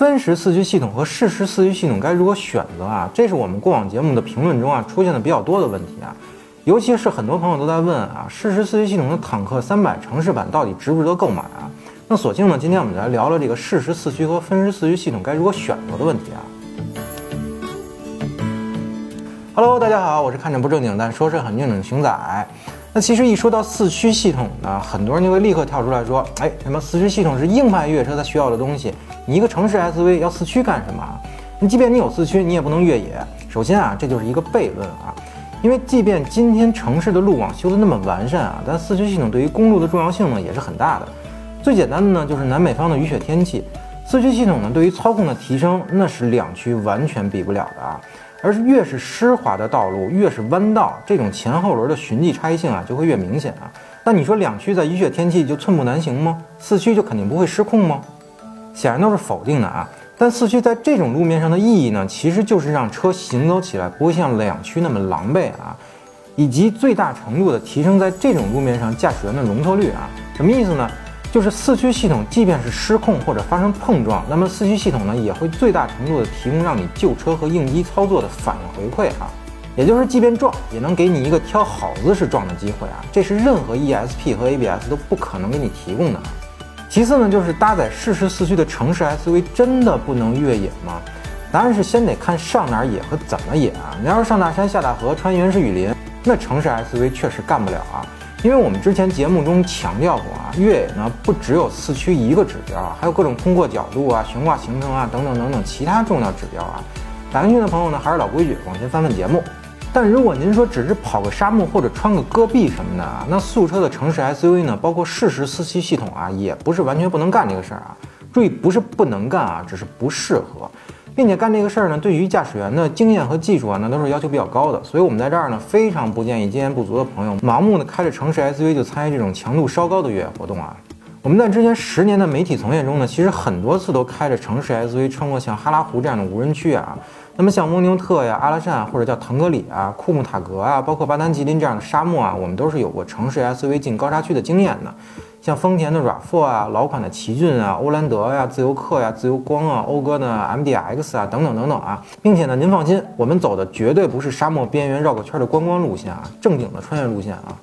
分时四驱系统和适时四驱系统该如何选择啊？这是我们过往节目的评论中啊出现的比较多的问题啊，尤其是很多朋友都在问啊，适时四驱系统的坦克三百城市版到底值不值得购买啊？那索性呢，今天我们来聊聊这个适时四驱和分时四驱系统该如何选择的问题啊。Hello，大家好，我是看着不正经但说事很正经的熊仔。那其实一说到四驱系统呢，很多人就会立刻跳出来说，哎，什么四驱系统是硬派越野车才需要的东西？你一个城市 SUV 要四驱干什么？你即便你有四驱，你也不能越野。首先啊，这就是一个悖论啊，因为即便今天城市的路网修得那么完善啊，但四驱系统对于公路的重要性呢也是很大的。最简单的呢，就是南北方的雨雪天气，四驱系统呢对于操控的提升，那是两驱完全比不了的啊。而是越是湿滑的道路，越是弯道，这种前后轮的循迹差异性啊，就会越明显啊。那你说两驱在雨雪天气就寸步难行吗？四驱就肯定不会失控吗？显然都是否定的啊。但四驱在这种路面上的意义呢，其实就是让车行走起来不会像两驱那么狼狈啊，以及最大程度的提升在这种路面上驾驶员的容错率啊。什么意思呢？就是四驱系统，即便是失控或者发生碰撞，那么四驱系统呢也会最大程度的提供让你救车和应急操作的反应回馈啊，也就是即便撞，也能给你一个挑好姿势撞的机会啊，这是任何 ESP 和 ABS 都不可能给你提供的。其次呢，就是搭载适时四驱的城市 SUV 真的不能越野吗？答案是先得看上哪儿野和怎么野啊。你要是上大山下大河穿原始雨林，那城市 SUV 确实干不了啊。因为我们之前节目中强调过啊，越野呢不只有四驱一个指标，还有各种通过角度啊、悬挂行程啊等等等等其他重要指标啊。感兴趣的朋友呢，还是老规矩，往前翻翻节目。但如果您说只是跑个沙漠或者穿个戈壁什么的啊，那速车的城市 SUV 呢，包括适时四驱系统啊，也不是完全不能干这个事儿啊。注意，不是不能干啊，只是不适合。并且干这个事儿呢，对于驾驶员的经验和技术啊，那都是要求比较高的。所以我们在这儿呢，非常不建议经验不足的朋友盲目的开着城市 SUV 就参与这种强度稍高的越野活动啊。我们在之前十年的媒体从业中呢，其实很多次都开着城市 SUV 穿过像哈拉湖这样的无人区啊。那么像蒙牛特呀、阿拉善或者叫腾格里啊、库木塔格啊，包括巴丹吉林这样的沙漠啊，我们都是有过城市 SUV 进高沙区的经验的。像丰田的 RAV4 啊，老款的奇骏啊，欧蓝德呀，自由客呀，自由光啊，讴歌的 MDX 啊，等等等等啊，并且呢，您放心，我们走的绝对不是沙漠边缘绕个圈的观光路线啊，正经的穿越路线啊。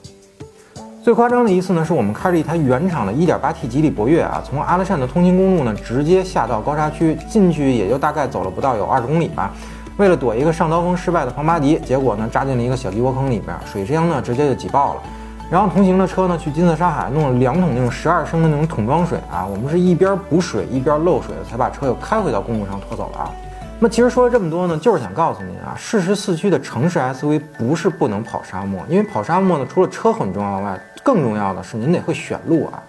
最夸张的一次呢，是我们开着一台原厂的 1.8T 吉利博越啊，从阿拉善的通勤公路呢，直接下到高沙区，进去也就大概走了不到有二十公里吧。为了躲一个上刀锋失败的庞巴迪，结果呢，扎进了一个小鸡窝坑里边，水箱呢直接就挤爆了。然后同行的车呢，去金色沙海弄了两桶那种十二升的那种桶装水啊，我们是一边补水一边漏水，才把车又开回到公路上拖走了啊。那其实说了这么多呢，就是想告诉您啊，适时四驱的城市 SUV 不是不能跑沙漠，因为跑沙漠呢，除了车很重要外，更重要的是您得会选路啊。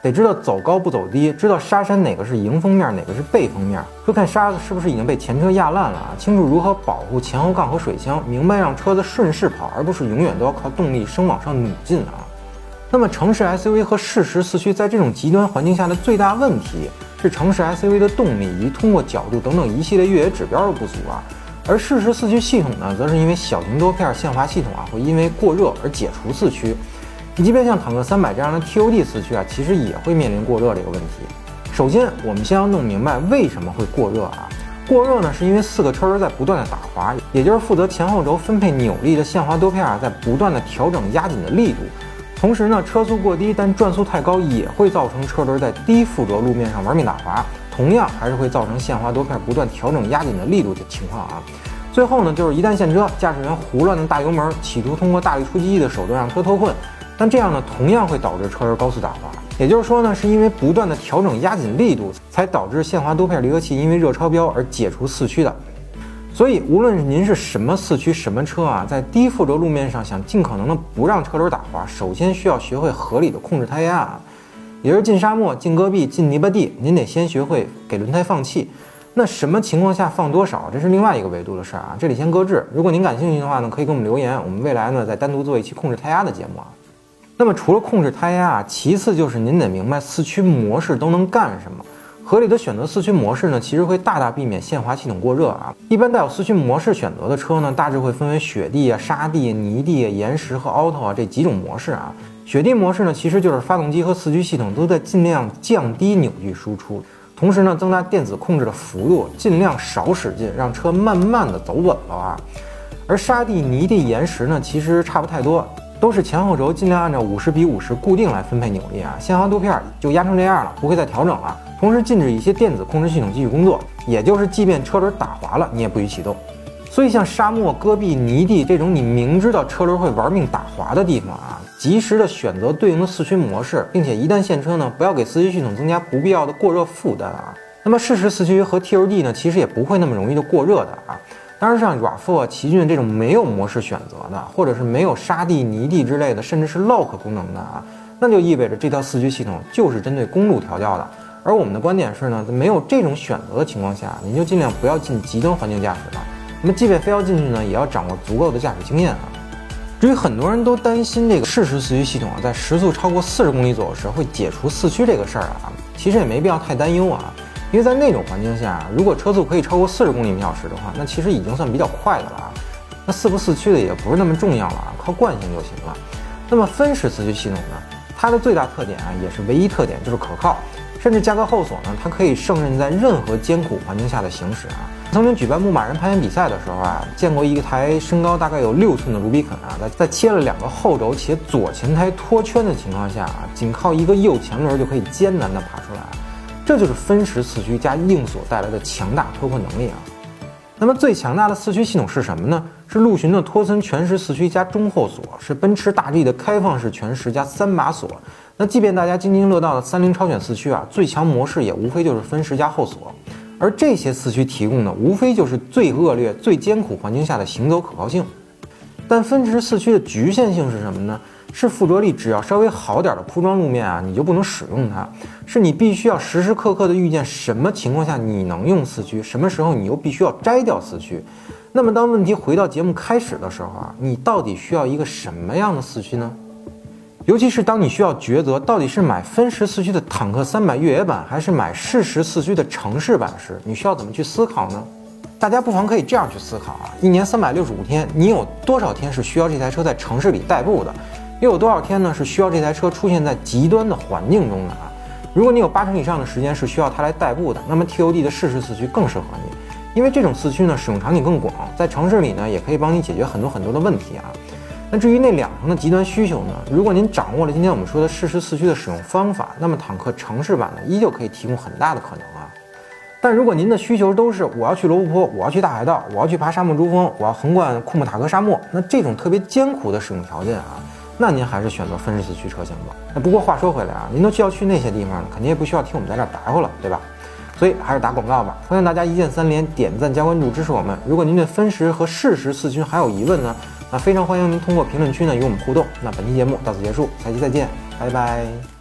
得知道走高不走低，知道沙山哪个是迎风面，哪个是背风面，会看沙子是不是已经被前车压烂了啊，清楚如何保护前后杠和水箱，明白让车子顺势跑，而不是永远都要靠动力升往上努劲啊。那么城市 SUV 和适时四驱在这种极端环境下的最大问题是城市 SUV 的动力以及通过角度等等一系列越野指标的不足啊，而适时四驱系统呢，则是因为小型多片限滑系统啊，会因为过热而解除四驱。你即便像坦克三百这样的 TOD 四驱啊，其实也会面临过热这个问题。首先，我们先要弄明白为什么会过热啊？过热呢，是因为四个车轮在不断的打滑，也就是负责前后轴分配扭力的限滑多片啊，在不断的调整压紧的力度。同时呢，车速过低但转速太高，也会造成车轮在低附着路面上玩命打滑，同样还是会造成限滑多片不断调整压紧的力度的情况啊。最后呢，就是一旦陷车，驾驶员胡乱的大油门，企图通过大力出奇迹的手段让车脱困。但这样呢，同样会导致车轮高速打滑。也就是说呢，是因为不断的调整压紧力度，才导致限滑多片离合器因为热超标而解除四驱的。所以，无论您是什么四驱什么车啊，在低附着路面上想尽可能的不让车轮打滑，首先需要学会合理的控制胎压啊。也就是进沙漠、进戈壁、进泥巴地，您得先学会给轮胎放气。那什么情况下放多少，这是另外一个维度的事儿啊。这里先搁置。如果您感兴趣的话呢，可以给我们留言，我们未来呢再单独做一期控制胎压的节目啊。那么除了控制胎压啊，其次就是您得明白四驱模式都能干什么。合理的选择四驱模式呢，其实会大大避免限滑系统过热啊。一般带有四驱模式选择的车呢，大致会分为雪地啊、沙地、泥地、岩石和 auto 啊这几种模式啊。雪地模式呢，其实就是发动机和四驱系统都在尽量降低扭矩输出，同时呢，增大电子控制的幅度，尽量少使劲，让车慢慢的走稳了啊。而沙地、泥地、岩石呢，其实差不太多，都是前后轴尽量按照五十比五十固定来分配扭力啊。限滑度片就压成这样了，不会再调整了。同时禁止一些电子控制系统继续工作，也就是即便车轮打滑了，你也不许启动。所以像沙漠、戈壁、泥地这种你明知道车轮会玩命打滑的地方啊，及时的选择对应的四驱模式，并且一旦现车呢，不要给四驱系统增加不必要的过热负担啊。那么适时四驱和 TOD 呢，其实也不会那么容易就过热的啊。当然像 RAV4、奇骏这种没有模式选择的，或者是没有沙地、泥地之类的，甚至是 lock 功能的啊，那就意味着这套四驱系统就是针对公路调教的。而我们的观点是呢，在没有这种选择的情况下，您就尽量不要进极端环境驾驶了。那么，即便非要进去呢，也要掌握足够的驾驶经验啊。至于很多人都担心这个适时四驱系统啊，在时速超过四十公里左右时会解除四驱这个事儿啊，其实也没必要太担忧啊。因为在那种环境下，如果车速可以超过四十公里每小时的话，那其实已经算比较快的了啊。那四不四驱的也不是那么重要了啊，靠惯性就行了。那么分时四驱系统呢，它的最大特点啊，也是唯一特点就是可靠。甚至加个后锁呢，它可以胜任在任何艰苦环境下的行驶啊。曾经举办牧马人攀岩比赛的时候啊，见过一台身高大概有六寸的卢比肯啊，在在切了两个后轴且左前胎脱圈的情况下啊，仅靠一个右前轮就可以艰难的爬出，这就是分时四驱加硬锁带来的强大脱困能力啊。那么最强大的四驱系统是什么呢？是陆巡的托森全时四驱加中后锁，是奔驰大 G 的开放式全时加三把锁。那即便大家津津乐道的三菱超选四驱啊，最强模式也无非就是分时加后锁，而这些四驱提供的无非就是最恶劣、最艰苦环境下的行走可靠性。但分时四驱的局限性是什么呢？是附着力只要稍微好点的铺装路面啊，你就不能使用它，是你必须要时时刻刻的预见什么情况下你能用四驱，什么时候你又必须要摘掉四驱。那么当问题回到节目开始的时候啊，你到底需要一个什么样的四驱呢？尤其是当你需要抉择到底是买分时四驱的坦克三百越野版，还是买适时四驱的城市版时，你需要怎么去思考呢？大家不妨可以这样去思考啊：一年三百六十五天，你有多少天是需要这台车在城市里代步的？又有多少天呢是需要这台车出现在极端的环境中的啊？如果你有八成以上的时间是需要它来代步的，那么 TOD 的适时四驱更适合你，因为这种四驱呢使用场景更广，在城市里呢也可以帮你解决很多很多的问题啊。那至于那两成的极端需求呢？如果您掌握了今天我们说的适时四驱的使用方法，那么坦克城市版呢，依旧可以提供很大的可能啊。但如果您的需求都是我要去罗布泊，我要去大海道，我要去爬沙漠珠峰，我要横贯库木塔格沙漠，那这种特别艰苦的使用条件啊，那您还是选择分时四驱车型吧。那不过话说回来啊，您都需要去那些地方了，肯定也不需要听我们在这儿白活了，对吧？所以还是打广告吧。欢迎大家一键三连、点赞加关注支持我们。如果您对分时和适时四驱还有疑问呢？那非常欢迎您通过评论区呢与我们互动。那本期节目到此结束，下期再见，拜拜。